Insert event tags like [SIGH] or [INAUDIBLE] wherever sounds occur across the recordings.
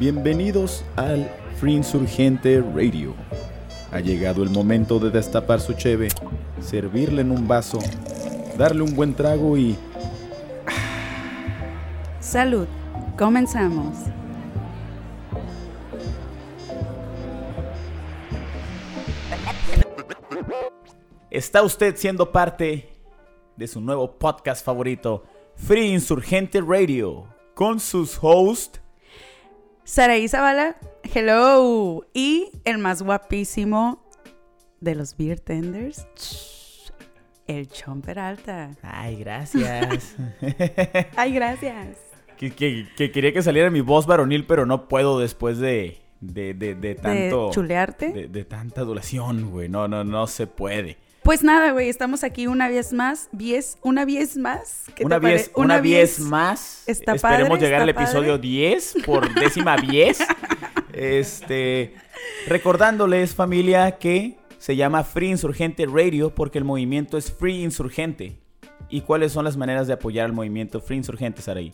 Bienvenidos al Free Insurgente Radio. Ha llegado el momento de destapar su cheve, servirle en un vaso, darle un buen trago y... Salud, comenzamos. Está usted siendo parte de su nuevo podcast favorito, Free Insurgente Radio, con sus hosts Saraí Zavala, hello. Y el más guapísimo de los Beer Tenders, el Chon Peralta. Ay, gracias. [LAUGHS] Ay, gracias. que, que, quería que saliera mi voz varonil, pero no puedo después de, de, de, de tanto... ¿De chulearte? De, de tanta adulación, güey. No, no, no se puede. Pues nada, güey, estamos aquí una vez más, una vez más. ¿Qué una vez, una, vez más. Está Esperemos llegar al episodio 10 por [LAUGHS] décima vez. este, recordándoles, familia, que se llama Free Insurgente Radio porque el movimiento es Free Insurgente. ¿Y cuáles son las maneras de apoyar al movimiento Free Insurgente, Saraí?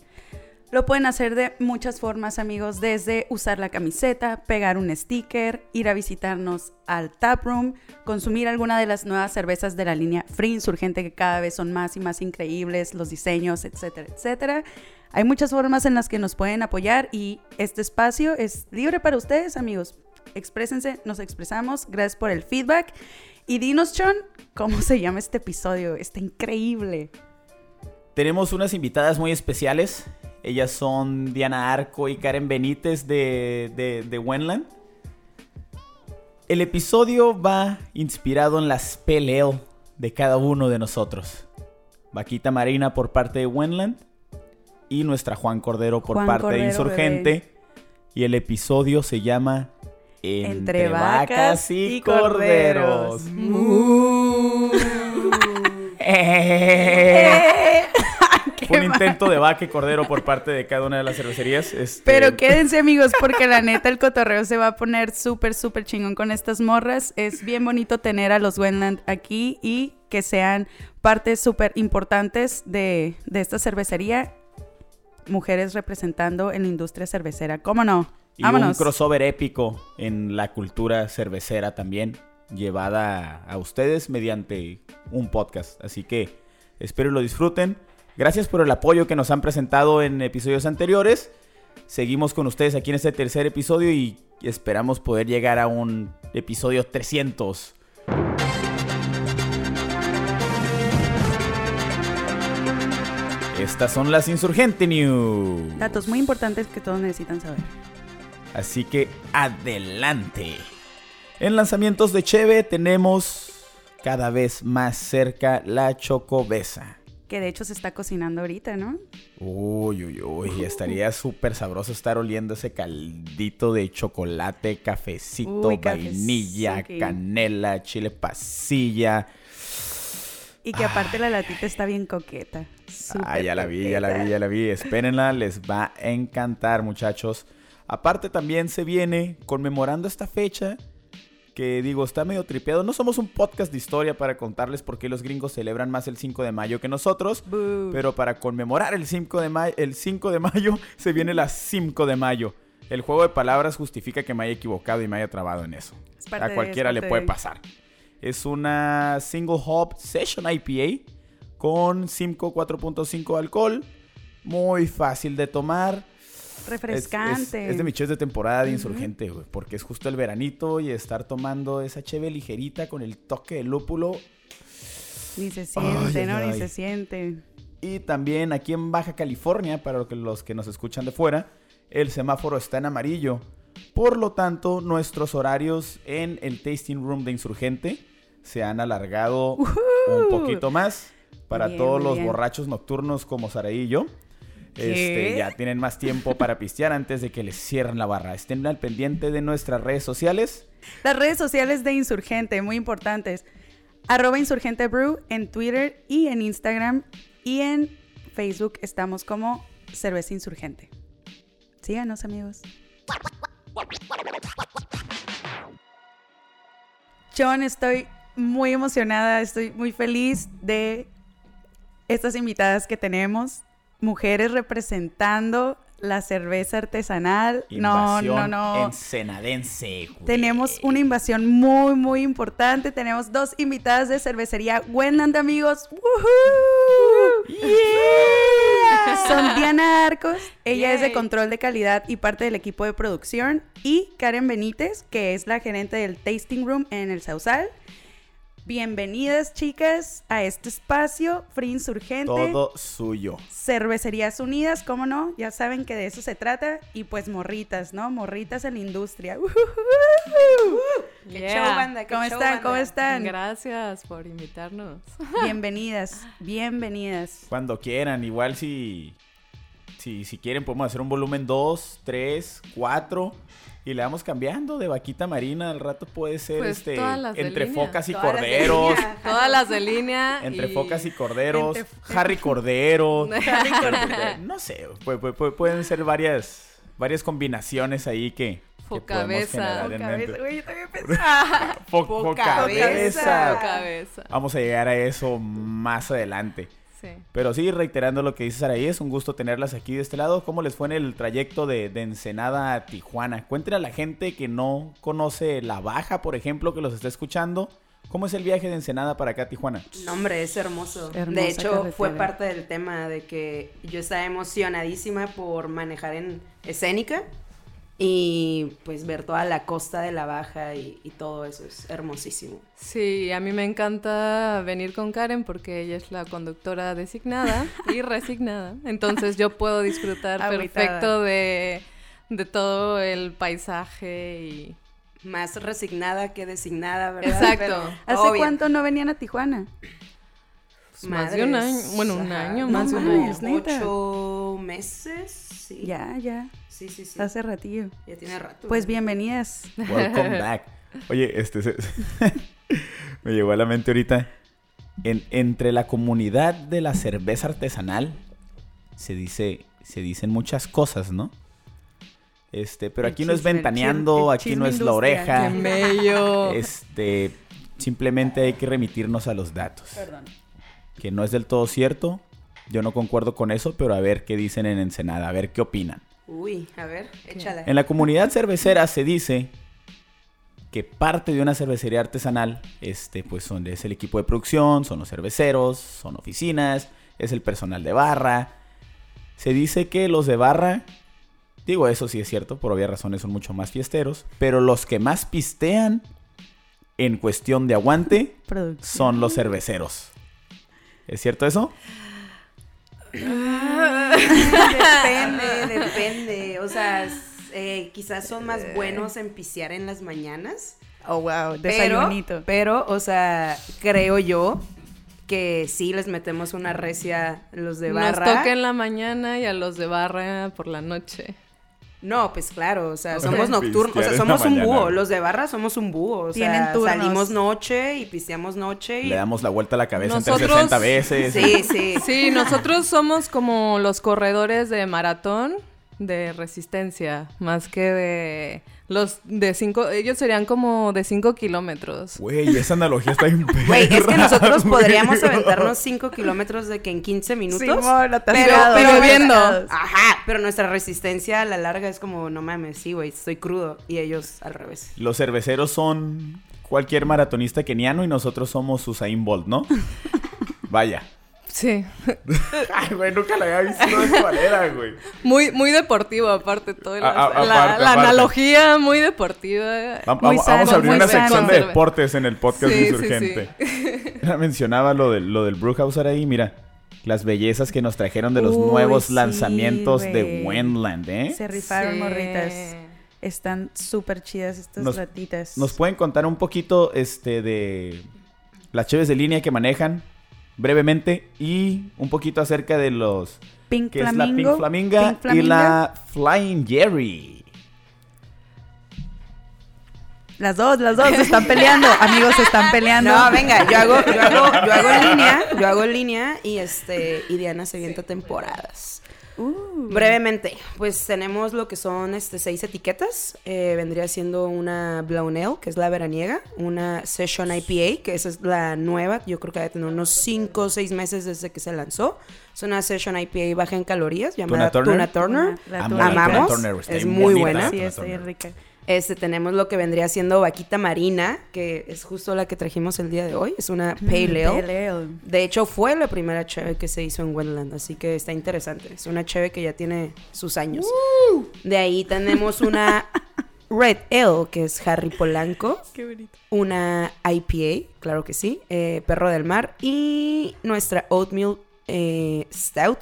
Lo pueden hacer de muchas formas, amigos, desde usar la camiseta, pegar un sticker, ir a visitarnos al taproom, consumir alguna de las nuevas cervezas de la línea Free Insurgente que cada vez son más y más increíbles, los diseños, etcétera, etcétera. Hay muchas formas en las que nos pueden apoyar y este espacio es libre para ustedes, amigos. Exprésense, nos expresamos. Gracias por el feedback. Y dinos, John, ¿cómo se llama este episodio? Está increíble. Tenemos unas invitadas muy especiales. Ellas son Diana Arco y Karen Benítez de, de, de Wenland. El episodio va inspirado en las peleas de cada uno de nosotros. Vaquita Marina por parte de Wenland y nuestra Juan Cordero por parte de Insurgente. Y el episodio se llama Entre, vacas, y, corderos. Intento de vaca y cordero por parte de cada una de las cervecerías. Este, Pero [LAUGHS] quédense amigos porque la neta el cotorreo se va a poner súper, súper chingón con estas morras. Es bien bonito tener a los Wendland aquí y que sean partes súper importantes de, de esta cervecería. Mujeres representando en la industria cervecera. ¿Cómo no? Y un crossover épico en la cultura cervecera también, llevada a ustedes mediante un podcast. Así que espero lo disfruten. Gracias por el apoyo que nos han presentado en episodios anteriores. Seguimos con ustedes aquí en este tercer episodio y esperamos poder llegar a un episodio 300. Estas son las Insurgente News. Datos muy importantes que todos necesitan saber. Así que adelante. En lanzamientos de Cheve tenemos cada vez más cerca la Chocobesa. Que de hecho se está cocinando ahorita, ¿no? Uy, uy, uy. Estaría [LAUGHS] súper sabroso estar oliendo ese caldito de chocolate, cafecito, vainilla, canela, chile pasilla. Y que aparte la latita está bien coqueta. ah, ya la vi, ya la vi, ya la vi. Espérenla, les va a encantar, muchachos. Aparte también se viene conmemorando esta fecha que digo, está medio tripeado. No somos un podcast de historia para contarles por qué los gringos celebran más el 5 de mayo que nosotros, pero para conmemorar el 5 de, mayo, el 5 de mayo se viene la 5 de mayo. El juego de palabras justifica que me haya equivocado y me haya trabado en eso. A cualquiera le puede pasar. Es una single hop session IPA con 5 4.5 alcohol, muy fácil de tomar refrescante. Es, de mi cheve de temporada de insurgente, güey, porque es justo el veranito y estar tomando esa cheve ligerita con el toque de lúpulo. Ni se siente, ¿no? Ni se siente. Y también aquí en Baja California, para los que nos escuchan de fuera, el semáforo está en amarillo. Por lo tanto, nuestros horarios en el tasting room de Insurgente se han alargado un poquito más para todos los borrachos nocturnos como Saraí y yo. Este, ya tienen más tiempo para pistear antes de que les cierren la barra. Estén al pendiente de nuestras redes sociales. Las redes sociales de Insurgente, muy importantes. Arroba Insurgente Brew en Twitter y en Instagram. Y en Facebook estamos como Cerveza Insurgente. Síganos, amigos. John, estoy muy emocionada, estoy muy feliz de estas invitadas que tenemos mujeres representando la cerveza artesanal. no, no, no. Ensenadense, güey. Tenemos una invasión muy, muy importante. Tenemos dos invitadas de cervecería Wendland, amigos. ¡Woohoo! [LAUGHS] Son Diana Arcos, ella es de control de calidad y parte del equipo de producción, y Karen Benítez, que es la gerente del Tasting Room en el Sausal. Bienvenidas, chicas, a este espacio Free Insurgente. Todo suyo. Cervecerías Unidas, ¿cómo no? Ya saben que de eso se trata. Y pues morritas, ¿no? Morritas en la industria. [LAUGHS] Qué Yeah. show, banda, qué ¿Cómo show, están? banda. ¿Cómo están? Gracias por invitarnos. [LAUGHS] Bienvenidas, bienvenidas. Cuando quieran, igual si, si, si quieren podemos hacer un volumen 2, 3, 4 y le vamos cambiando de vaquita marina. Al rato puede ser Pues este entre línea. focas y Todas las de corderos. línea. Todas las de línea. Entre y- focas y corderos, Entre- Harry Cordero, [LAUGHS] Harry Cordero. no sé, pu- pu- pu- pueden ser varias, varias combinaciones ahí que, Focabeza. güey, yo también pensaba. [LAUGHS] Focabeza. focabeza. Cabeza. Vamos a llegar a eso más adelante. Sí. Pero sí, reiterando lo que dice Saraí, es un gusto tenerlas aquí de este lado. ¿Cómo les fue en el trayecto de, de Ensenada a Tijuana? Cuéntenle a la gente que no conoce La Baja, por ejemplo, que los está escuchando. ¿Cómo es el viaje de Ensenada para acá a Tijuana? No, hombre, es hermoso. Hermosa de hecho, carretera. fue parte del tema de que yo estaba emocionadísima por manejar en escénica y pues ver toda la costa de la baja y, y todo eso es hermosísimo. Sí, a mí me encanta venir con Karen porque ella es la conductora designada [LAUGHS] y resignada. Entonces yo puedo disfrutar perfecto de, de todo el paisaje y... Más resignada que designada, ¿verdad? Exacto. Pero, ¿Hace obvio, cuánto no venían a Tijuana? Pues, más de un año. Bueno, un año, No más de un año. neta. Ocho meses, sí. Ya, ya, Sí, sí, sí. hace ratillo. Ya tiene rato. Pues ¿no? bienvenidas. Welcome [LAUGHS] back. Oye, este se- [LAUGHS] me llegó a la mente ahorita. En- entre la comunidad de la cerveza artesanal se dice, se dicen muchas cosas, ¿no? Este, pero El aquí no es el ventaneando, chisme- el aquí no es la oreja. ¡Qué bello! Este, simplemente hay que remitirnos a los datos. Perdón. Que no es del todo cierto. Yo no concuerdo con eso, pero a ver qué dicen en Ensenada, a ver qué opinan. Uy, a ver, échala. En la comunidad cervecera se dice que parte de una cervecería artesanal, este, pues son, es el equipo de producción, son los cerveceros, son oficinas, es el personal de barra. Se dice que los de barra, digo eso sí es cierto, por obvias razones son mucho más fiesteros, pero los que más pistean en cuestión de aguante Producción. son los cerveceros. ¿Es cierto eso? depende, [LAUGHS] depende. O sea, eh, quizás son más buenos en pisear en las mañanas. Oh, wow, Pero, desayunito. pero, o sea, creo yo que sí les metemos una recia los de Nos barra. toca en la mañana y a los de barra por la noche. No, pues claro, o sea, somos nocturnos, o sea, somos un búho. Los de barra somos un búho, o sea, salimos noche y pisteamos noche y... Le damos la vuelta a la cabeza entre Nosotros- 60 veces. Sí, sí. [LAUGHS] Sí, nosotros somos como los corredores de maratón de resistencia, más que de los de cinco, ellos serían como de cinco kilómetros. Güey, esa analogía está bien [LAUGHS] Güey, es que nosotros podríamos aventarnos 5 kilómetros de que en 15 minutos. Simón, pero, pero atascados. Ajá, pero nuestra resistencia a la larga es como, no mames, sí, güey, estoy crudo. Y ellos al revés. Los cerveceros son cualquier maratonista keniano y nosotros somos Usain Bolt, ¿no? [LAUGHS] Vaya. Sí, [LAUGHS] Ay, güey, nunca la había visto de esa manera, güey. muy muy deportivo aparte todo el- A- a- la, aparte, la aparte. analogía muy deportiva. Va- Muy vamos, sano, vamos a abrir muy una sano. sección de deportes en el podcast Sí, sí, insurgente. Ya Mencionaba lo del, lo del Brewhauser ahí, mira. Las bellezas que nos trajeron de los Uy, nuevos sí, lanzamientos de. Wendland, ¿eh? Se rifaron, Sí. morritas. Están súper chidas estas Nos- ratitas. ¿Nos pueden contar un poquito este de las cheves de línea que manejan brevemente y un poquito acerca de los Pink que es la Flamingo. Pink Flaminga Pink y la Flying Jerry? Las dos, las dos se están peleando. [LAUGHS] Amigos, se están peleando. No, venga, yo hago, yo hago, yo hago en [LAUGHS] línea, yo hago en línea y este, y Diana se avienta temporadas. Uh. Brevemente, pues tenemos lo que son este, seis etiquetas. Eh, vendría siendo una Blown Ale, que es la veraniega. Una Session IPA, que esa es la nueva. Yo creo que debe tener unos 5 o 6 meses desde que se lanzó. Es una Session IPA baja en calorías, llamada Turner? Tuna Turner. La Amo Tuna la Amamos. Turner, Es muy buena. la Sí, Tuna bien rica. Este, tenemos lo que vendría siendo vaquita marina, que es justo la que trajimos el día de hoy. Es una Pale Ale. Pale ale. De hecho, fue la primera cheve que se hizo en Wendland, así que está interesante. Es una cheve que ya tiene sus años. De ahí tenemos una [LAUGHS] Red Ale, que es Harry Polanco. Qué bonito. Una IPA, claro que sí. eh, Perro del Mar. Y nuestra Oatmeal eh, Stout.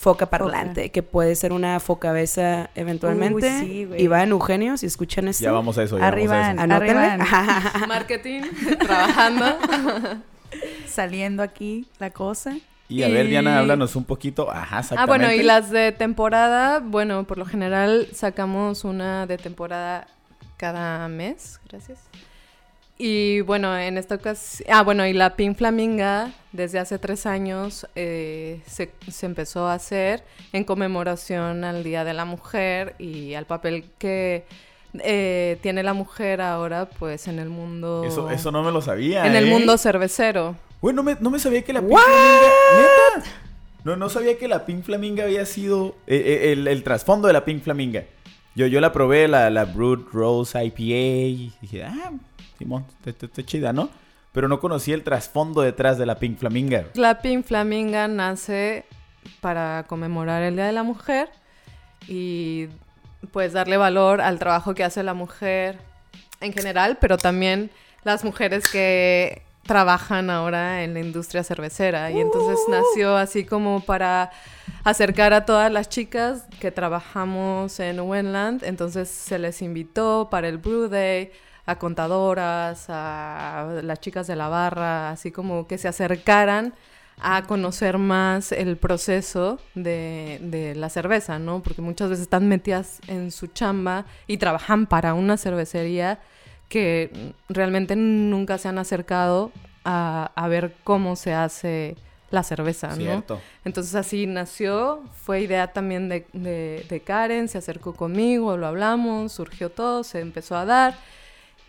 Foca parlante, que puede ser una focabeza eventualmente. Uy, sí, güey. Iván, Eugenio, si escuchan esto. Ya vamos a eso, ya Arriba, vamos a eso. Anótenle. Arriba. [LAUGHS] Marketing, [LAUGHS] trabajando. [LAUGHS] Saliendo aquí la cosa. Y a ver, Diana, háblanos un poquito. Ajá, Ah, bueno, y exactamente. las de temporada, bueno, por lo general sacamos una de temporada cada mes, gracias. Y bueno, en esta ocasión, ah, bueno, y la Pink Flaminga, desde hace tres años eh, se, se empezó a hacer en conmemoración al Día de la Mujer y al papel que eh, tiene la mujer ahora, pues, en el mundo... Eso, eso no me lo sabía. En el ¿eh? mundo cervecero. Güey, no me, no me sabía que la Pink Flaminga. ¿Neta? No, no sabía que la Pink Flaminga había sido. eh, eh, el, el trasfondo de la Pink Flaminga. Yo, yo la probé, la, la Brood Rose IPA. Y dije, ah, Simón, está- chida, ¿no? Pero no conocía el trasfondo detrás de la Pink Flaminga. La Pink Flaminga nace para conmemorar el Día de la Mujer y pues darle valor al trabajo que hace la mujer en general, pero también las mujeres que trabajan ahora en la industria cervecera. Y entonces nació así como para acercar a todas las chicas que trabajamos en Wendland. Entonces se les invitó para el Brew Day a contadoras, a las chicas de la barra, así como que se acercaran a conocer más el proceso de, de la cerveza, ¿no? Porque muchas veces están metidas en su chamba y trabajan para una cervecería que realmente nunca se han acercado a, a ver cómo se hace la cerveza, ¿no? Cierto. Entonces así nació, fue idea también de, de- de Karen, se acercó conmigo, lo hablamos, surgió todo, se empezó a dar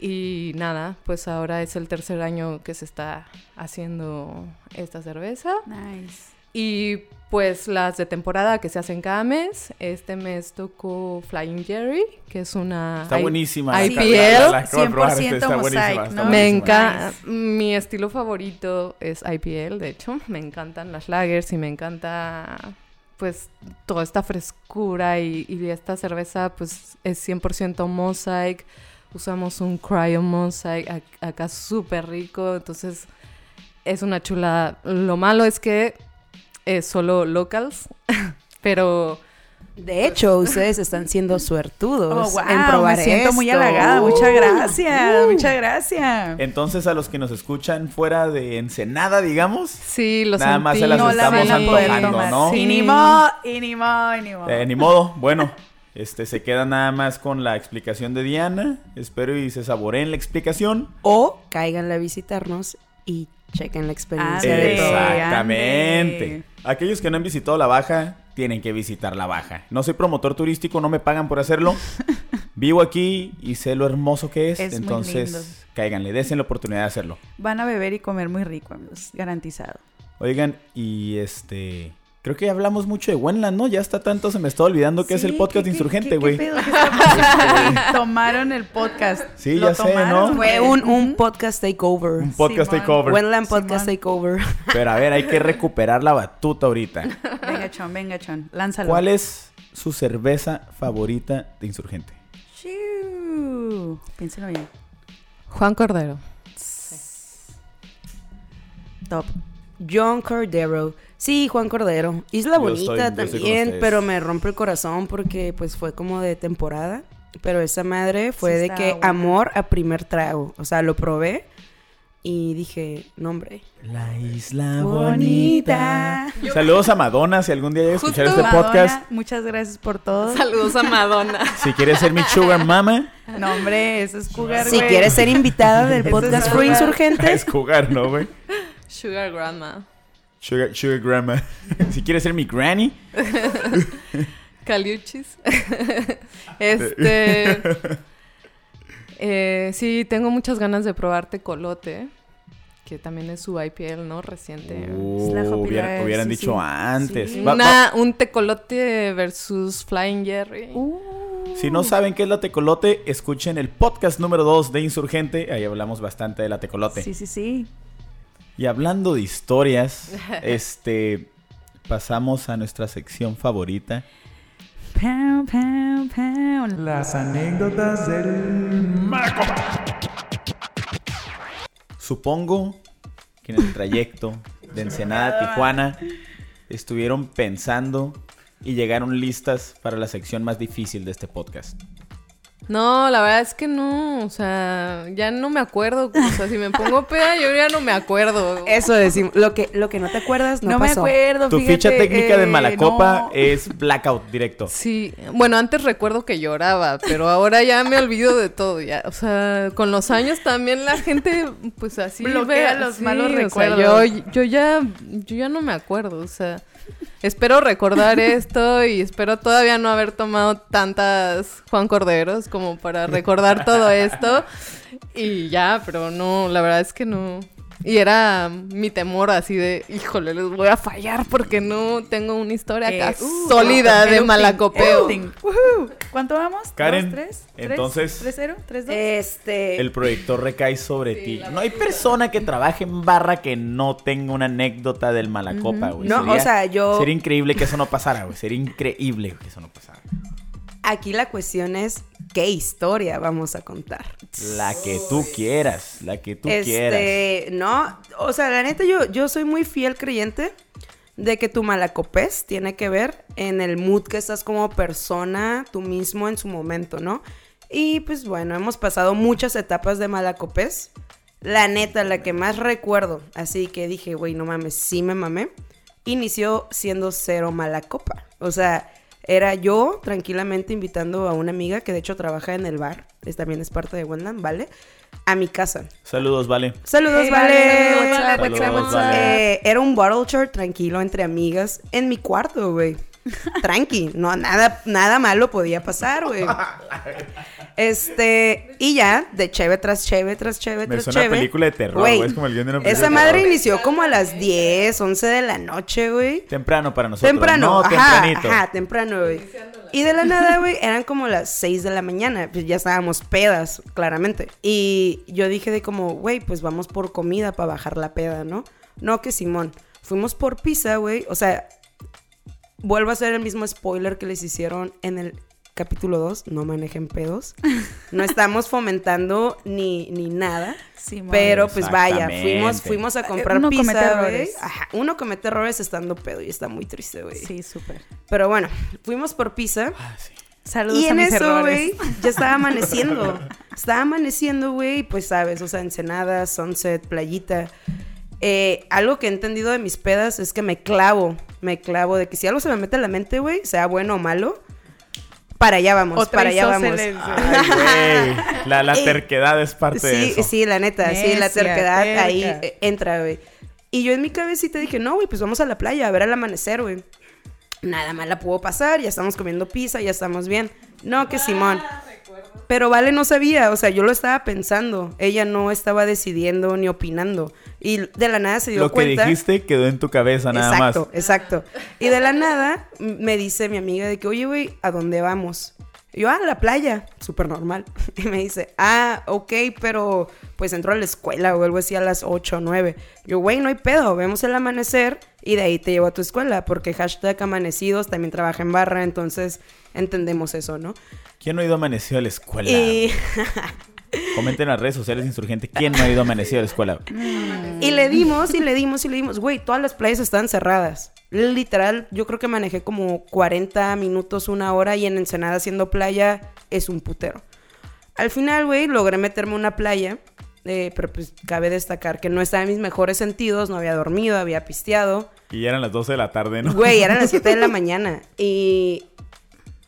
y nada, pues ahora es el tercer año que se está haciendo esta cerveza Nice. y pues las de temporada que se hacen cada mes, este mes tocó Flying Jerry, que es una... Está I- buenísima. IPL, la- la- la acabo de probar, 100% está buenísima, mosaic, ¿no? Me encanta, Nice. mi estilo favorito es IPL, de hecho, me encantan las lagers y me encanta pues toda esta frescura y, y esta cerveza pues es 100% mosaic, usamos un cryo mosaic ac- acá súper rico, entonces es una chulada. Lo malo es que solo locals, [LAUGHS] pero De hecho, ustedes están siendo suertudos Oh, wow, en probar me siento muy halagada. Uh. Muchas gracias, muchas gracias. Entonces, a los que nos escuchan fuera de Ensenada, digamos, sí, lo Nada más se las no estamos antojando, tomar. ¿no? Y Sí. ni modo, y ni modo, y ni modo. Eh, ni [LAUGHS] modo, bueno, este se queda nada más con la explicación de Diana. Espero y se saboreen la explicación. O cáiganle a visitarnos y chequen la experiencia de Ande, todo. Exactamente. ande. Aquellos que no han visitado la baja, tienen que visitar la baja. No soy promotor turístico, no me pagan por hacerlo. [LAUGHS] Vivo aquí y sé lo hermoso que es. Es muy entonces, lindo. cáiganle, desen la oportunidad de hacerlo. Van a beber y comer muy rico, amigos. Garantizado. Oigan, y este. Creo que ya hablamos mucho de Wenland, ¿no? Ya está tanto, se me está olvidando que es el podcast ¿qué- insurgente, güey. pasando? Tomaron el podcast. Sí, Lo ya sé, tomaron, ¿no? Fue un, un podcast takeover. Un podcast Simón. takeover. Wendland Podcast Simón. Takeover. Pero a ver, hay que recuperar la batuta ahorita. Venga, chon, venga, chon. Lánzalo. ¿Cuál es su cerveza favorita de insurgente? Chiu. Piénselo bien. Juan Cordero. Top. John Cordero. Sí, Juan Cordero. Isla Yo Bonita estoy- también, pero me rompe el corazón porque pues fue como de temporada. Pero esa madre fue Sí de que buena. amor a primer trago. O sea, lo probé y dije, no hombre. La isla Bonita. bonita. Saludos a Madonna, si algún día escuchar este Madonna, podcast. Muchas gracias por todo. Saludos a Madonna. [LAUGHS] Si quieres ser mi sugar mama, No, hombre, eso es cougar, Si güey. quieres ser invitada del podcast es Free. Insurgentes, [LAUGHS] es jugar, ¿no, güey? Sugar Grandma. Sugar, sugar grandma. [LAUGHS] si quieres ser mi granny. [LAUGHS] Caliuchis. [LAUGHS] este. eh, sí, tengo muchas ganas de probar tecolote. Que también es su IPL, ¿no? Reciente. Uh, hubiera- hubieran sí, dicho sí. antes. Sí. Va- va- Una- un tecolote versus Flying Jerry. Uh. Si no saben qué es la tecolote, escuchen el podcast número 2 de Insurgente. Ahí hablamos bastante de la tecolote. Sí, sí, sí. Y hablando de historias, [LAUGHS] este pasamos a nuestra sección favorita. Pow, pow, pow. Las anécdotas del Supongo que en el trayecto de Ensenada a Tijuana estuvieron pensando y llegaron listas para la sección más difícil de este podcast. No, la verdad es que no. O sea, ya no me acuerdo. O sea, si me pongo [LAUGHS] peda, yo ya no me acuerdo. Eso decimos. Lo que, lo que no te acuerdas no, No, me pasó. acuerdo, Tu fíjate, ficha técnica de eh, Malacopa no. es blackout directo. Sí, bueno, antes recuerdo que lloraba, pero ahora ya me olvido de todo, ya, o sea, con los años también la gente, pues así Bloquea ve- los sí, malos o sea, recuerdos. yo, yo ya, yo ya no me acuerdo, o sea, espero recordar esto y espero todavía no haber tomado tantas Juan Corderos como para recordar todo esto y ya, pero no, la verdad es que no. Y era mi temor así de, híjole, les voy a fallar porque no tengo una historia Eh, acá uh, sólida de malacopeo. Woohoo. ¿Cuánto vamos? Karen, ¿Dos, tres? Entonces- ¿Tres, cero? ¿Tres, dos? Este. El proyector recae sobre ti. No hay persona que trabaje en barra que no tenga una anécdota del Malacopa, güey. No, o sea, yo- Sería increíble que eso no pasara, güey. Sería increíble que eso no pasara. Aquí la cuestión es qué historia vamos a contar. La que tú quieras, la que tú quieras. este, no, o sea, la neta yo, yo soy muy fiel creyente de que tu malacopés tiene que ver en el mood que estás como persona, tú mismo en su momento, ¿no? Y pues bueno, hemos pasado muchas etapas de malacopés. La neta, la que más recuerdo, así que dije, güey, no mames, sí me mamé, inició siendo cero mala copa. O sea, era yo tranquilamente invitando a una amiga que de hecho trabaja en el bar, es, también es parte de Wendland, ¿vale? A mi casa. Saludos, vale. Saludos, Hey, vale. Saludos. Eh, era un bottle short tranquilo entre amigas en mi cuarto, güey. Tranqui, no, nada, nada malo podía pasar, güey. Este, y ya, de cheve tras cheve, tras cheve, tras suena a cheve. película de terror, güey. Es como el guion de una película Esa de madre terror. inició como a las 10, 11 de la noche, güey. Temprano para nosotros. Temprano, No, ajá, tempranito. ajá, temprano, güey. Y de la nada, güey, eran como las 6 de la mañana, pues ya estábamos pedas, claramente. Y yo dije de como, güey, pues vamos por comida para bajar la peda, ¿no? No, que Simón. Fuimos por pizza, güey. O sea, vuelvo a hacer el mismo spoiler que les hicieron en el capítulo 2, no manejen pedos. No estamos fomentando ni, ni nada. Simón. Pero pues vaya, fuimos, fuimos a comprar Uno comete pizza, güey. errores. Ajá, uno comete errores estando pedo y está muy triste, güey. Sí, súper. Pero bueno, fuimos por pizza. Ah, sí. Saludos Y a en mis eso, güey, ya estaba amaneciendo. [LAUGHS] Estaba amaneciendo, güey, y pues sabes, o sea, ensenada, sunset, playita. Eh, algo que he entendido de mis pedas es que me clavo, me clavo de que si algo se me mete a la mente, güey, sea bueno o malo, para allá vamos, Otra para allá vamos. Ay. La, [LAUGHS] terquedad es parte de Sí, eso. sí, la neta, sí, la Necia, terquedad terca. ahí eh, entra, güey. Y yo en mi cabecita dije, no, güey, pues vamos a la playa a ver el amanecer, güey. Nada más la puedo pasar, ya estamos comiendo pizza, ya estamos bien. No, que Simón. Pero Vale no sabía, o sea, yo lo estaba pensando. Ella no estaba decidiendo ni opinando. Y de la nada se dio Lo que cuenta. dijiste quedó en tu cabeza nada exacto, más. exacto. Y de la nada me dice mi amiga de que, oye, güey, ¿a dónde vamos? Y yo, ah, a la playa, súper normal. [LAUGHS] Y me dice, ah, ok, pero pues entro a la escuela o algo así a las 8 o 9. Yo, güey, no hay pedo, vemos el amanecer y de ahí te llevo a tu escuela, porque hashtag amanecidos también trabaja en barra, entonces entendemos eso, ¿no? ¿Quién no ha ido amanecido a la escuela? Y, [LAUGHS] Comenten en las redes sociales Insurgente. ¿Quién no ha ido amanecido a la escuela? y le dimos y le dimos y le dimos, güey, todas las playas están cerradas. Literal, yo creo que manejé como 40 minutos, una hora y en Ensenada haciendo playa es un putero. Al final, güey, logré meterme a una playa, eh, pero pues cabe destacar que no estaba en mis mejores sentidos, no había dormido, había pisteado. Y eran las 12 de la tarde, ¿no? Güey, eran las 7 de la mañana y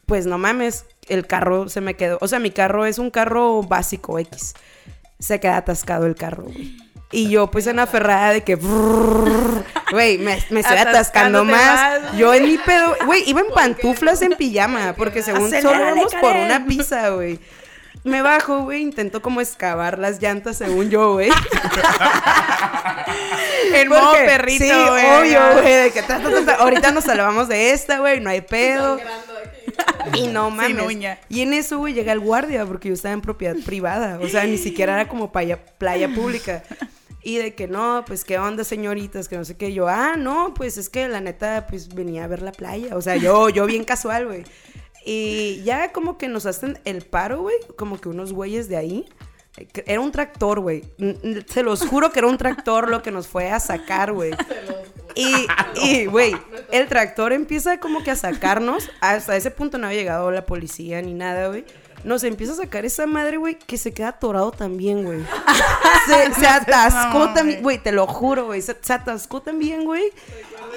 pues no mames, el carro se me quedó, o sea, mi carro es un carro básico X. Se queda atascado el carro, güey. Y yo, pues, en aferrada de que. Güey, me, me estoy atascando más. más. Yo en mi pedo. Güey, iba en pantuflas en pijama. Porque según solo vamos por una pizza, güey. Me bajo, güey. Intento como excavar las llantas, según yo, güey. [LAUGHS] El modo perrito, Sí, obvio, güey. Ahorita nos salvamos de esta, güey. No hay pedo. [LAUGHS] Y no Sin mames. uña. Y en eso, güey, llega el guardia porque yo estaba en propiedad privada. O sea, ni siquiera era como playa, playa pública. Y de que no, pues qué onda, señoritas, que no sé qué. Yo, ah, no, pues es que la neta, pues venía a ver la playa. O sea, yo, yo bien casual, güey. Y ya como que nos hacen el paro, güey. Como que unos güeyes de ahí. Era un tractor, güey. Se los juro que era un tractor lo que nos fue a sacar, güey. [LAUGHS] Y, y, güey, el tractor empieza como que a sacarnos. [LAUGHS] Hasta ese punto no había llegado la policía ni nada, güey. Nos empieza a sacar esa madre, güey, que se queda atorado también, güey. [LAUGHS] Se, se atascó también, güey. güey, te lo juro, güey. Se, se atascó también, güey.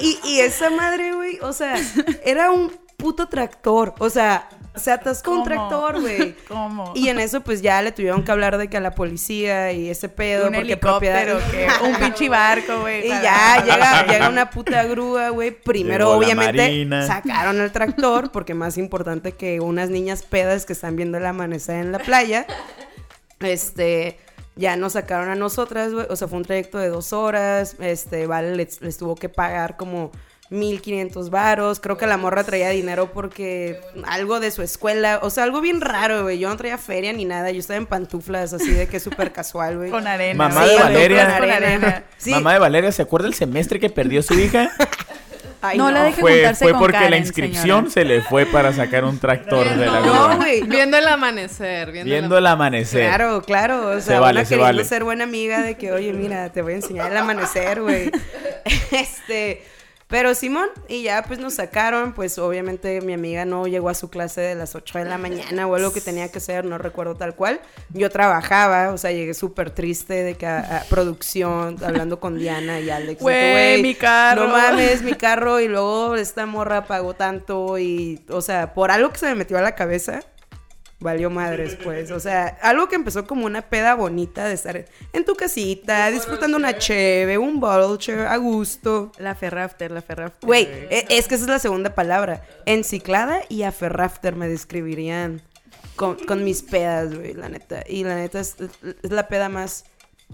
Y, y esa madre, güey, o sea, era un puto tractor. O sea, se atascó un ¿Cómo? tractor, güey. [LAUGHS] ¿Cómo? Y en eso, pues ya le tuvieron que hablar de que a la policía y ese pedo. un porque propiedad- [LAUGHS] un pinche barco, güey. y para- ya llega, [LAUGHS] llega una puta grúa, güey. Primero, Llegó obviamente, sacaron el tractor, porque más importante que unas niñas pedas que están viendo el amanecer en la playa. Este, ya nos sacaron a nosotras, güey. O sea, fue un trayecto de dos horas. Este, Vale les, les tuvo que pagar como 1500 varos. Creo que la morra traía dinero porque algo de su escuela. O sea, algo bien raro, güey. Yo no traía feria ni nada. Yo estaba en pantuflas así de que súper casual, güey. Con arena. Mamá Sí, de Valeria. Con arena. Sí. Mamá de Valeria, ¿se acuerda el semestre que perdió su hija? Ay, No la deje fue juntarse fue con porque la inscripción señora. se le fue para sacar un tractor de la No, grúa. güey. no. Viendo el amanecer. Viendo, Viendo el amanecer. Claro, claro. O Se sea, vale, una se queriendo vale. ser buena amiga de que, oye, mira, te voy a enseñar el amanecer, güey. [LAUGHS] este. Pero Simón, y ya pues nos sacaron, pues obviamente mi amiga no llegó a su clase de las 8 de la mañana o algo que tenía que hacer, no recuerdo tal cual. Yo trabajaba, o sea, llegué súper triste de que a, a producción, hablando con Diana y Alex. Güey, mi carro". No mames, mi carro, y luego esta morra pagó tanto y, o sea, por algo que se me metió a la cabeza, valió madres, pues. O sea, algo que empezó como una peda bonita de estar en tu casita, disfrutando una cheve, un vulture, a gusto. La ferrafter, la ferrafter. Güey, e- es que esa es la segunda palabra. Enciclada y aferrafter me describirían con, con mis pedas, güey, la neta. Y la neta es, es la peda más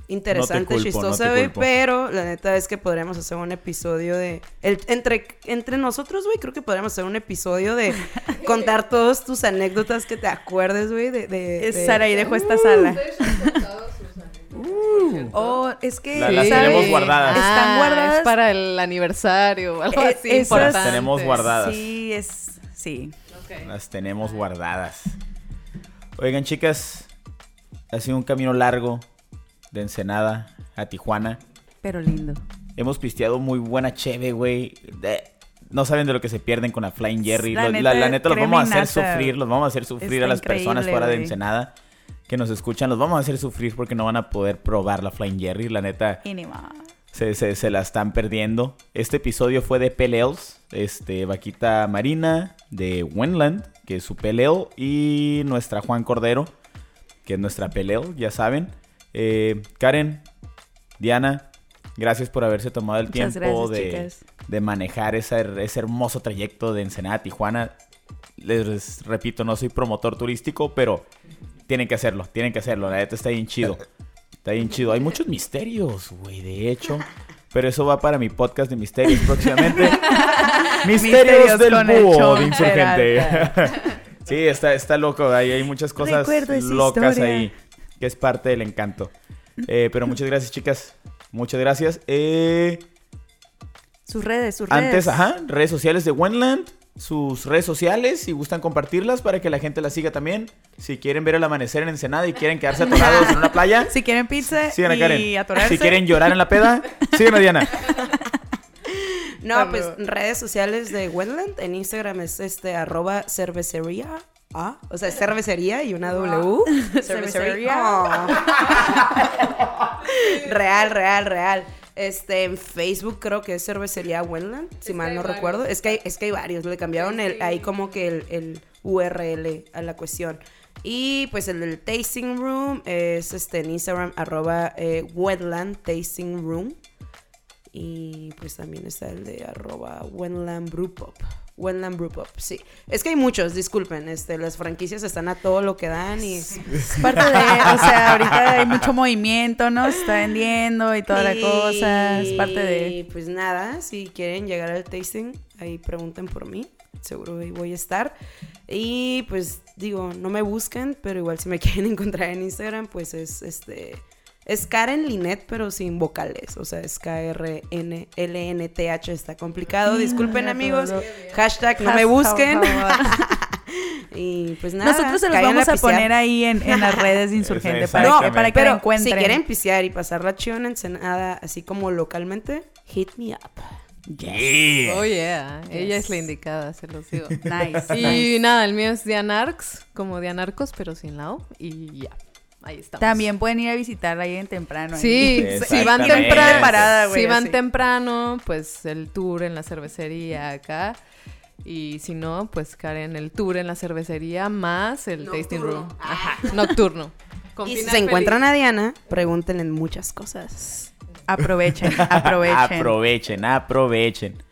interesante, culpo, chistosa, no güey. pero la neta es que podríamos hacer un episodio de... el- entre, entre nosotros, güey, creo que podríamos hacer un episodio de [LAUGHS] contar todas tus anécdotas que te acuerdes, güey, de... de, de- dejó esta sala. Oh, es que La- las ¿sabes? tenemos guardadas. Están Ah, guardadas. Es para el aniversario o algo Eh, así esas-. Las tenemos guardadas. Sí, es sí. Las tenemos guardadas. Oigan, chicas, ha sido un camino largo de Ensenada a Tijuana. Pero lindo. Hemos pisteado muy buena cheve, güey. No saben de lo que se pierden con la Flying Jerry. La neta, la neta, los vamos a hacer nata. sufrir. Los vamos a hacer sufrir Está a las personas fuera de. Ensenada que nos escuchan. Los vamos a hacer sufrir porque no van a poder probar la Flying Jerry. La neta, se, se- se la están perdiendo. Este episodio fue de Peleos. Este, Vaquita Marina de Wenland, que es su peleo. Y nuestra Juan Cordero, que es nuestra peleo, ya saben. Eh, Karen, Diana, gracias por haberse tomado el Muchas tiempo gracias, de, manejar esa- ese hermoso trayecto de Ensenada a Tijuana. Les repito, no soy promotor turístico, pero tienen que hacerlo, tienen que hacerlo. La neta está bien chido. Está bien chido. Hay muchos misterios, güey, de hecho. Pero eso va para mi podcast de misterios próximamente. [LAUGHS] misterios, Misterios del búho de insurgente. [LAUGHS] Sí, está, está loco. Hay, hay muchas cosas locas historia. ahí. Que es parte del encanto. Eh, pero muchas gracias, chicas. Muchas gracias. Eh, Sus redes, sus redes. antes, ajá, redes sociales de Wenland. Sus redes sociales, si gustan compartirlas para que la gente las siga también. Si quieren ver el amanecer en Ensenada y quieren quedarse atorados en una playa, [LAUGHS] Si quieren pizza sigan a y Karen. atorarse. Si quieren llorar en la peda, sigan a Diana. [LAUGHS] No, pues redes sociales de Wetland. En Instagram es este arroba cervecería. Ah, o sea, cervecería y una W. Cervecería. Oh. [LAUGHS] real, real, real. Este, en Facebook creo que es cervecería Wetland, si mal no recuerdo. Es que hay, es que hay varios, le cambiaron el, ahí como que el, el URL a la cuestión. Y pues el del Tasting Room es este, en Instagram, arroba eh, Wetland Tasting Room. Y pues también está el de arroba Wetland Brewpop. Wetland Brewpop, sí. Es que hay muchos, disculpen, este, las franquicias están a todo lo que dan y... Es [LAUGHS] parte de, o sea, ahorita hay mucho movimiento, ¿no? Se está vendiendo y toda la cosa. Es parte de. pues nada, si quieren llegar al tasting, ahí pregunten por mí. Seguro ahí voy a estar. Y pues digo, no me busquen, pero igual si me [LAUGHS] quieren encontrar en Instagram, pues es este. Es Karen Linet, pero sin vocales. O sea, es K-R-N-L-N-T-H. Está complicado. Disculpen, Ah, amigos. Hashtag no me busquen. [LAUGHS] y pues nada. Nosotros se los vamos a poner ahí en, en las redes de [LAUGHS] Insurgente para que, para que Pero la encuentren. si quieren pistear y pasar la chido en Ensenada, así como localmente, hit me up. Yeah. Oh, yeah. Ella Yes. es la indicada, se los digo. [LAUGHS] Nice. Y nice. nada, el mío es Dianarx, como Dianarcos, pero sin la O. Y ya, ahí estamos. También pueden ir a visitarla ahí en temprano. ahí. Sí, si van temprano, Parada, güey, si van así. temprano, pues el tour en la cervecería acá. Y si no, pues Karen, el tour en la cervecería más el tasting room. Ajá, nocturno. [LAUGHS] Con Y si se encuentran a Diana, pregúntenle muchas cosas. Aprovechen, [LAUGHS] aprovechen. Aprovechen, aprovechen.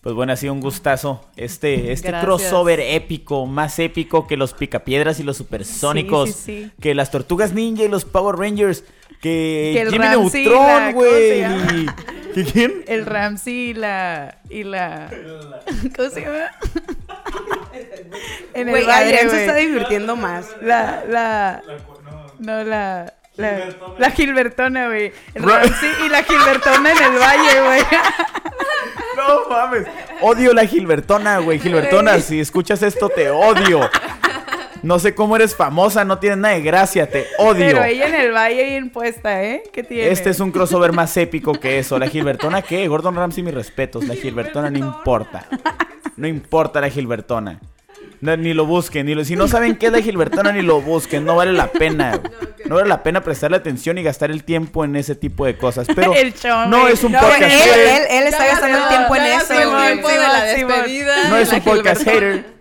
Pues bueno, ha sido un gustazo. Este, este Gracias. crossover épico, más épico que los picapiedras y los supersónicos. Sí, sí, sí. Que las tortugas ninja y los Power Rangers. Que, Que el Jimmy Ramsey, Neutron, la- ¿cómo se güey. ¿Que quién? El Ramsey y la. Y la. [LAUGHS] ¿Cómo se llama? [LAUGHS] en Adrián se está divirtiendo más. La. La. No, la. La, la Gilbertona, güey. Ramsey y la Gilbertona en el valle, güey. No mames. Odio la Gilbertona, güey. Gilbertona, si escuchas esto, te odio. No sé cómo eres famosa, no tienes nada de gracia, te odio. Pero ella en el valle bien puesta, ¿eh? ¿Qué tiene? Este es un crossover más épico que eso. La Gilbertona, ¿qué? Gordon Ramsay, mis respetos. La Gilbertona no importa. No importa la Gilbertona. No, ni lo busquen, ni lo... si no saben qué es la Gilbertona, ni lo busquen. No vale la pena. No vale la pena prestarle atención y gastar el tiempo en ese tipo de cosas. Pero El no es un No, podcast él, hater. él, él está Ya gastando el tiempo en ya eso. tiempo de la despedida. No es un podcast hater.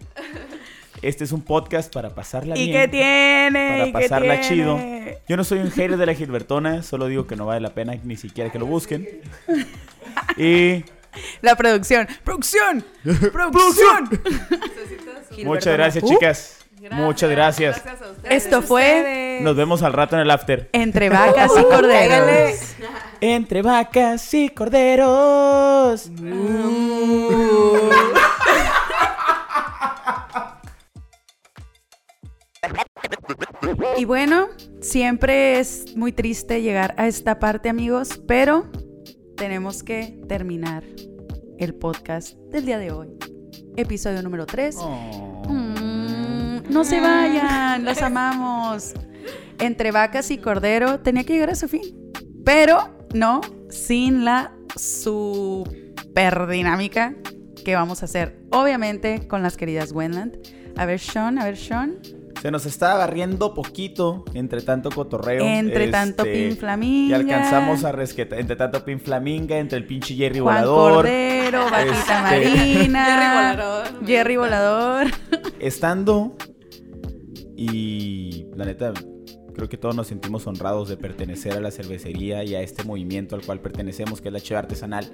Este es un podcast para pasarla ¿Y bien. qué tiene? Para ¿Y pasarla tiene? chido. Yo no soy un hater de la Gilbertona, solo digo que no vale la pena ni siquiera que lo busquen. [LAUGHS] Y La producción. ¡Producción! [LAUGHS] ¡Producción! Muchas gracias, Uh, chicas. Muchas gracias. Gracias a ustedes. Esto fue Nos vemos al rato en el after. Entre [LAUGHS] vacas y corderos. Entre vacas y corderos. Y bueno, siempre es muy triste llegar a esta parte, amigos, pero tenemos que terminar el podcast del día de hoy. Episodio número 3. no se vayan, los amamos. Entre vacas y cordero tenía que llegar a su fin, pero no sin la super dinámica que vamos a hacer, obviamente, con las queridas Wendland. A ver, Sean, a ver, Sean. Se nos está barriendo poquito entre tanto cotorreo. Entre tanto Este, Pin Flaminga. Y alcanzamos a rescatar. Entre tanto Pin Flaminga, entre el pinche Jerry Juan Volador. Cordero, Vaquita Este- Marina. [LAUGHS] Jerry Volador. Jerry Volador. Estando. Y la neta, creo que todos nos sentimos honrados de pertenecer a la cervecería y a este movimiento al cual pertenecemos, que es la Cheve Artesanal.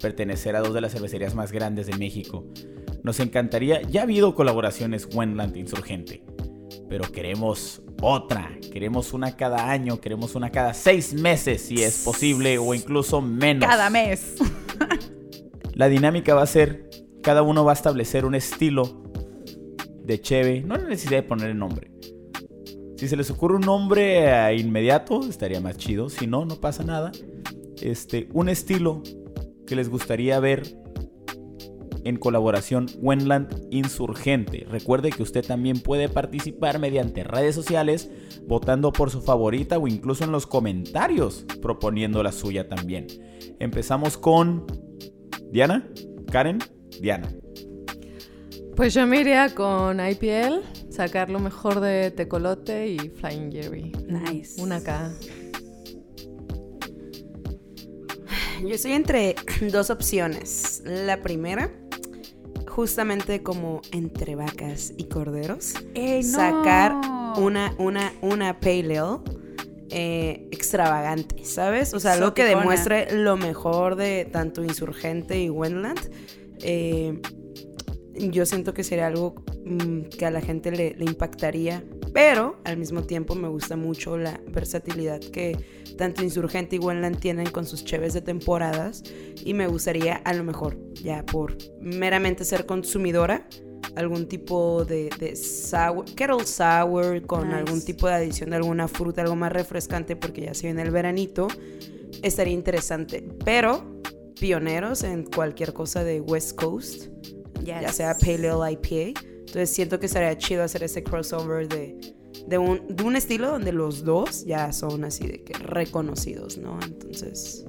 Pertenecer a dos de las cervecerías más grandes de México. Nos encantaría, ya ha habido colaboraciones Wendland Insurgente, pero queremos otra. Queremos una cada año, queremos una cada seis meses si es posible o incluso menos. Cada mes. [LAUGHS] La dinámica va a ser, cada uno va a establecer un estilo de cheve, no hay necesidad de poner el nombre. Si se les ocurre un nombre a inmediato, estaría más chido. Si no, no pasa nada. Este, un estilo que les gustaría ver en colaboración Wenland Insurgente. Recuerde que usted también puede participar mediante redes sociales, votando por su favorita o incluso en los comentarios proponiendo la suya también. Empezamos con Diana, Karen, Diana. Pues yo me iría con IPL, sacar lo mejor de Tecolote y Flying Jerry. Nice. Una acá. Yo estoy entre [CLEARS THROAT] dos opciones. La primera, justamente como entre vacas y corderos, ¡Ey, no! sacar una, una, una pale ale eh, extravagante, ¿sabes? O sea, algo que demuestre lo mejor de tanto Insurgente y Wendland. Eh, yo siento que sería algo mm, que a la gente le, le impactaría, pero al mismo tiempo me gusta mucho la versatilidad que tanto Insurgente y Wendland tienen con sus cheves de temporadas y me gustaría a lo mejor ya por meramente ser consumidora algún tipo de, de sour, kettle sour con Nice. algún tipo de adición de alguna fruta, algo más refrescante porque ya se viene el veranito, estaría interesante, pero pioneros en cualquier cosa de West Coast, ya sea Pale Ale IPA. Entonces siento que sería chido hacer ese crossover de, de, un, de un estilo donde los dos ya son así de que reconocidos, ¿no? Entonces,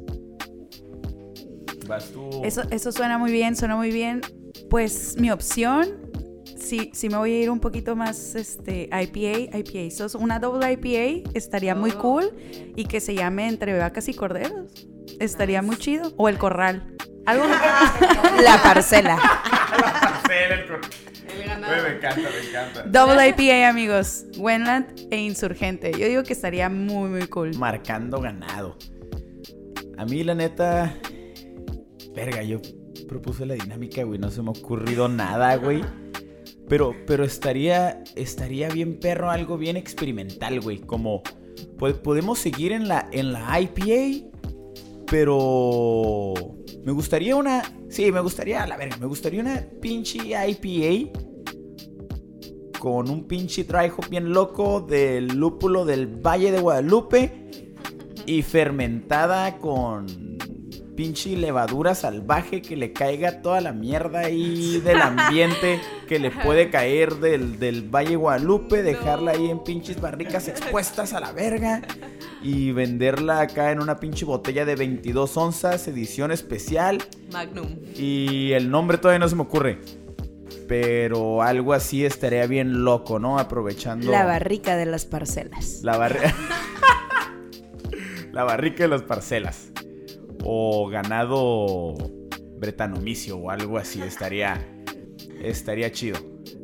Vas tú. Eso, eso suena muy bien, suena muy bien. Pues mi opción, sí, sí me voy a ir un poquito más este, IPA, IPA. So, una doble IPA estaría muy Oh. cool y que se llame Entre Vacas y Corderos. Estaría muy chido. O El Corral. Algo [LAUGHS] la parcela. Me encanta, me encanta. Double IPA, amigos. Wenland e Insurgente. Yo digo que estaría muy, muy cool. Marcando ganado. A mí, la neta. Verga, yo propuse la dinámica, güey. No se me ha ocurrido nada, güey. Pero, pero estaría, estaría bien perro, algo bien experimental, güey. Como po- podemos seguir en la, en la IPA, pero me gustaría una, sí, me gustaría, la verga, me gustaría una pinche IPA con un pinche dry hop bien loco del lúpulo del Valle de Guadalupe y fermentada con pinche levadura salvaje que le caiga toda la mierda ahí del ambiente que le puede caer del, del Valle Guadalupe, dejarla ahí en pinches barricas expuestas a la verga y venderla acá en una pinche botella de 22 onzas, edición especial. Magnum. Y el nombre todavía no se me ocurre. Pero algo así estaría bien loco, ¿no? Aprovechando. La barrica de las parcelas. La barrica. [LAUGHS] la barrica de las parcelas. O ganado bretanomicio o algo así. Estaría. Estaría chido.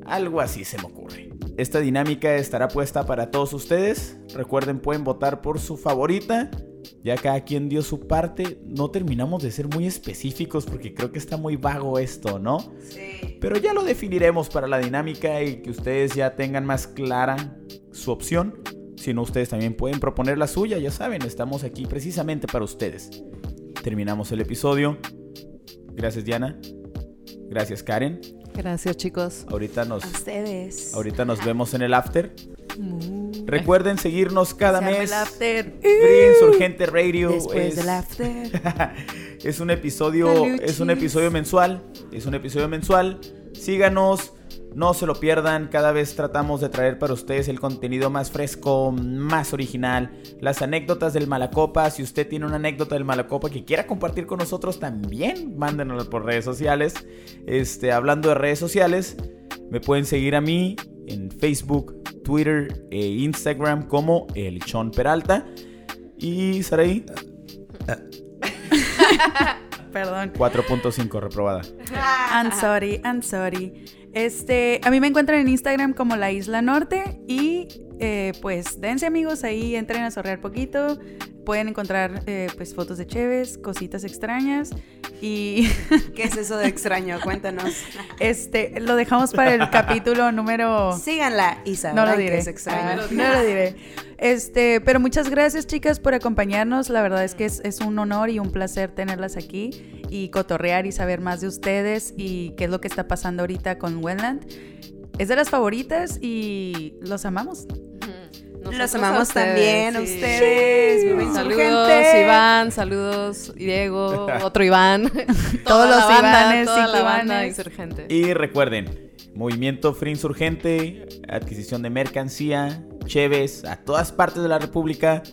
Algo así se me ocurre. Esta dinámica estará puesta para todos ustedes. Recuerden, pueden votar por su favorita. Ya cada quien dio su parte. No terminamos de ser muy específicos porque creo que está muy vago esto, ¿no? Sí. Pero ya lo definiremos para la dinámica y que ustedes ya tengan más clara su opción. Si no, ustedes también pueden proponer la suya, ya saben, estamos aquí precisamente para ustedes. Terminamos el episodio. Gracias Diana. Gracias Karen. Gracias, chicos. Ahorita nos, A ustedes. ahorita nos vemos en el after. Recuerden seguirnos cada Se mes. Insurgente Radio Después es- del after. [LAUGHS] es un episodio, Saluchis. es un episodio mensual, es un episodio mensual. Síganos, no se lo pierdan. Cada vez tratamos de traer para ustedes el contenido más fresco, más original, las anécdotas del Malacopa. Si usted tiene una anécdota del Malacopa que quiera compartir con nosotros, también mándenosla por redes sociales. Este, hablando de redes sociales, me pueden seguir a mí en Facebook, Twitter e Instagram como El Chon Peralta. Y Saraí, [LAUGHS] Perdón. 4.5 reprobada. [LAUGHS] I'm sorry, I'm sorry. Este, a mí me encuentran en Instagram como La Isla Norte y eh, pues dense amigos ahí, entren a sorrear poquito. Pueden encontrar eh, pues fotos de Cheves, cositas extrañas y [LAUGHS] ¿Qué es eso de extraño? Cuéntanos. este lo dejamos para el capítulo número Síganla y no lo diré. es extraño. Ah, no lo diré. Este, pero muchas gracias, chicas, por acompañarnos. La verdad es que es, es un honor y un placer tenerlas aquí y cotorrear y saber más de ustedes y qué es lo que está pasando ahorita con Wendland. Es de las favoritas y los amamos. Los amamos también a ustedes. Viva Saludos. Iván. Saludos, Diego. [LAUGHS] Otro Iván. [LAUGHS] Todos los Ivanes, toda la banda Ivanes. insurgente. Y recuerden, Movimiento Free Insurgente, adquisición de mercancía, cheves, a todas partes de la República,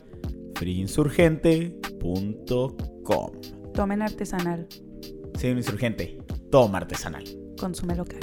freeinsurgente.com. Tomen artesanal, Soy un insurgente, toma artesanal. consume local.